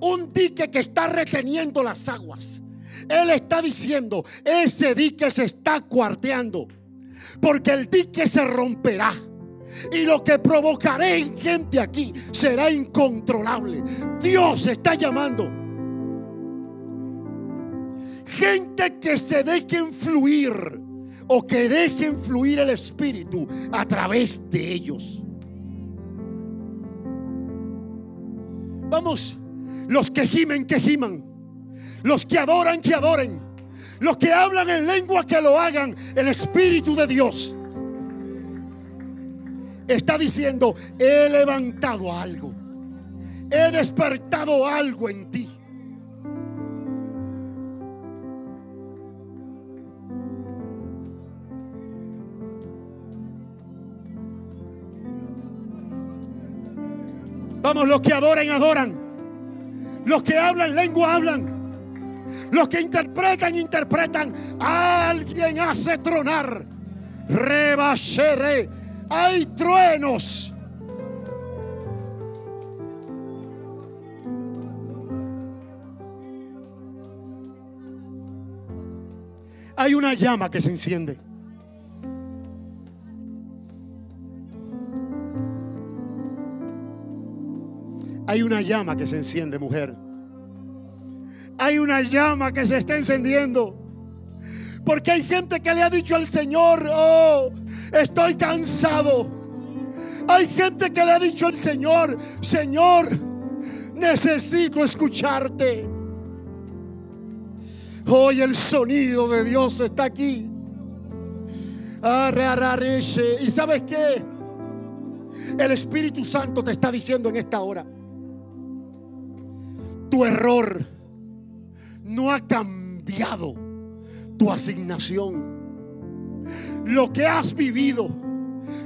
Un dique que está reteniendo las aguas. Él está diciendo, ese dique se está cuarteando porque el dique se romperá. Y lo que provocaré en gente aquí será incontrolable. Dios está llamando. Gente que se deje influir o que deje influir el Espíritu a través de ellos. Vamos, los que gimen, que giman. Los que adoran, que adoren. Los que hablan en lengua que lo hagan el Espíritu de Dios. Está diciendo, he levantado algo. He despertado algo en ti. Los que adoran, adoran. Los que hablan lengua, hablan. Los que interpretan, interpretan. Alguien hace tronar. Rebashere. Hay truenos. Hay una llama que se enciende. Hay una llama que se enciende, mujer hay una llama que se está encendiendo. Porque hay gente que le ha dicho al Señor, oh, estoy cansado. Hay gente que le ha dicho al Señor, Señor, necesito escucharte. Hoy el sonido de Dios está aquí. ¿Y sabes qué? El Espíritu Santo te está diciendo en esta hora, tu error no ha cambiado tu asignación. Lo que has vivido,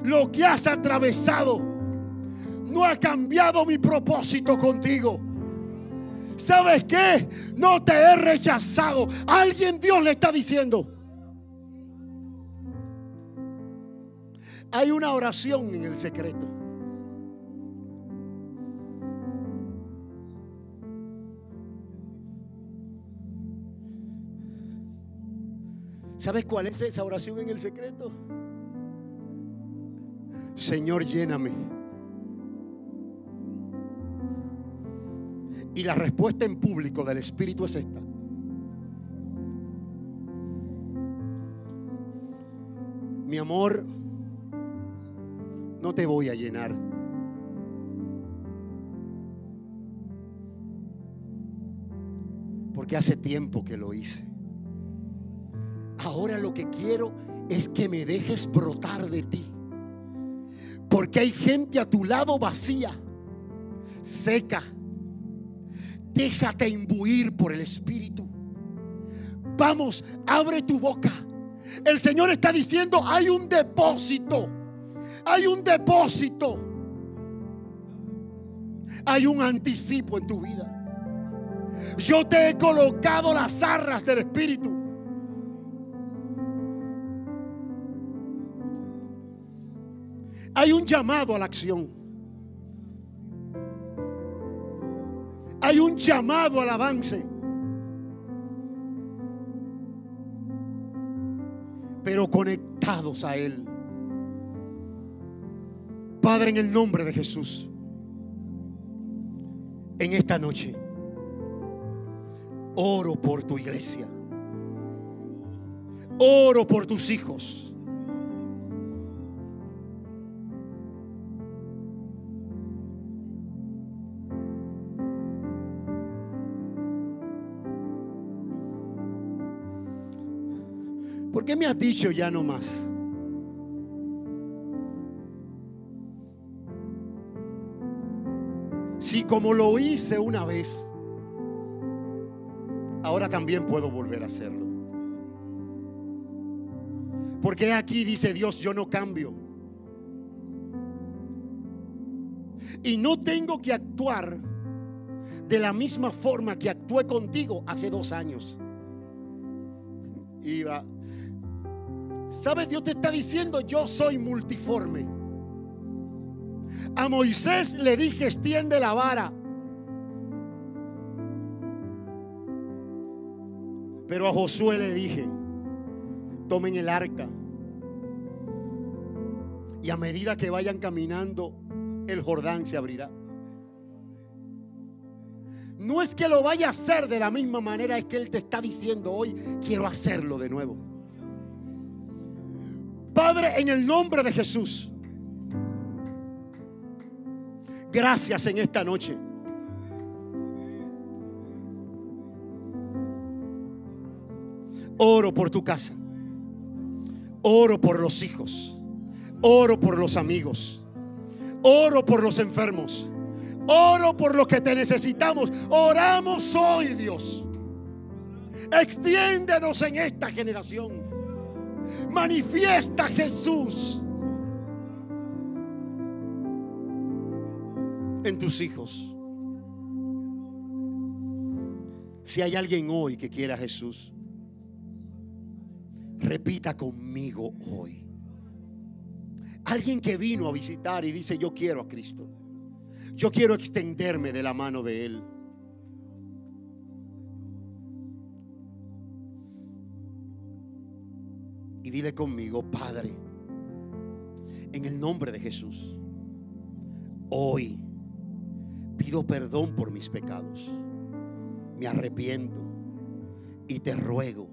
lo que has atravesado, no ha cambiado mi propósito contigo. ¿Sabes qué? No te he rechazado. Alguien Dios le está diciendo. Hay una oración en el secreto. ¿Sabes cuál es esa oración en el secreto? Señor, lléname. Y la respuesta en público del Espíritu es esta. Mi amor, no te voy a llenar. Porque hace tiempo que lo hice. Ahora lo que quiero es que me dejes brotar de ti. Porque hay gente a tu lado vacía, seca. Déjate imbuir por el Espíritu. Vamos, abre tu boca. El Señor está diciendo, hay un depósito. Hay un depósito. Hay un anticipo en tu vida. Yo te he colocado las arras del Espíritu. Hay un llamado a la acción. Hay un llamado al avance. Pero conectados a Él. Padre, en el nombre de Jesús, en esta noche, oro por tu iglesia. Oro por tus hijos. Qué me has dicho ya no más? Si como lo hice una vez, ahora también puedo volver a hacerlo. Porque aquí dice Dios, yo no cambio. Y no tengo que actuar de la misma forma que actué contigo hace dos años. Iba. ¿Sabes? Dios te está diciendo, yo soy multiforme. A Moisés le dije, extiende la vara. Pero a Josué le dije, tomen el arca. Y a medida que vayan caminando, el Jordán se abrirá. No es que lo vaya a hacer de la misma manera, es que Él te está diciendo hoy, quiero hacerlo de nuevo. Padre, en el nombre de Jesús, gracias en esta noche. Oro por tu casa. Oro por los hijos. Oro por los amigos. Oro por los enfermos. Oro por los que te necesitamos. Oramos hoy, Dios. Extiéndenos en esta generación. Manifiesta Jesús en tus hijos. Si hay alguien hoy que quiera a Jesús, repita conmigo hoy. Alguien que vino a visitar y dice, yo quiero a Cristo. Yo quiero extenderme de la mano de Él. Y dile conmigo, Padre, en el nombre de Jesús, hoy pido perdón por mis pecados. Me arrepiento y te ruego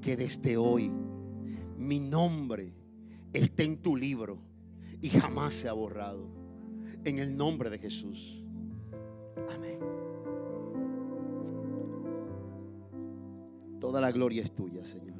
que desde hoy mi nombre esté en tu libro y jamás se ha borrado. En el nombre de Jesús. Amén. Toda la gloria es tuya, Señor.